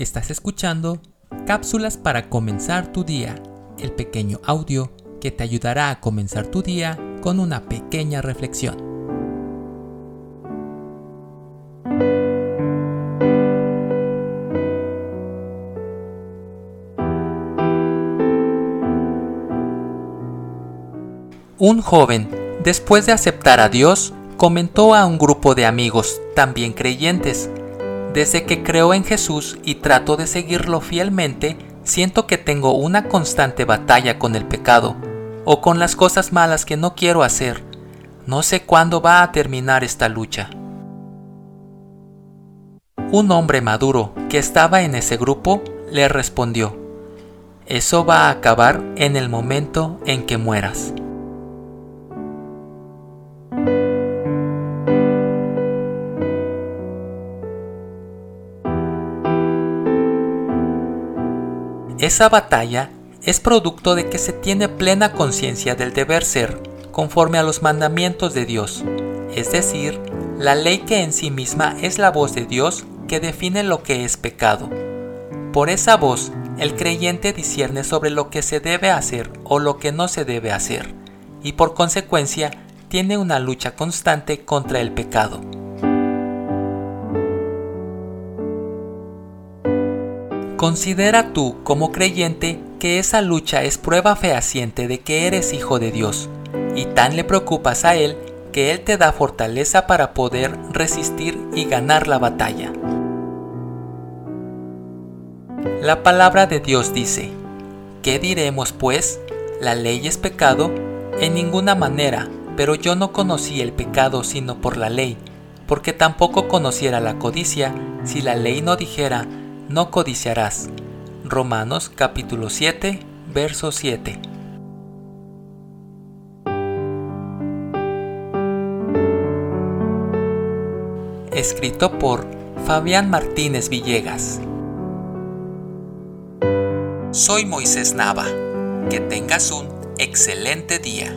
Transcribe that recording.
Estás escuchando Cápsulas para comenzar tu día, el pequeño audio que te ayudará a comenzar tu día con una pequeña reflexión. Un joven, después de aceptar a Dios, comentó a un grupo de amigos también creyentes, desde que creo en Jesús y trato de seguirlo fielmente, siento que tengo una constante batalla con el pecado o con las cosas malas que no quiero hacer. No sé cuándo va a terminar esta lucha. Un hombre maduro que estaba en ese grupo le respondió, eso va a acabar en el momento en que mueras. Esa batalla es producto de que se tiene plena conciencia del deber ser conforme a los mandamientos de Dios, es decir, la ley que en sí misma es la voz de Dios que define lo que es pecado. Por esa voz, el creyente discierne sobre lo que se debe hacer o lo que no se debe hacer, y por consecuencia tiene una lucha constante contra el pecado. Considera tú, como creyente, que esa lucha es prueba fehaciente de que eres hijo de Dios, y tan le preocupas a Él que Él te da fortaleza para poder resistir y ganar la batalla. La palabra de Dios dice, ¿qué diremos pues? ¿La ley es pecado? En ninguna manera, pero yo no conocí el pecado sino por la ley, porque tampoco conociera la codicia si la ley no dijera, no codiciarás. Romanos capítulo 7, verso 7. Escrito por Fabián Martínez Villegas. Soy Moisés Nava. Que tengas un excelente día.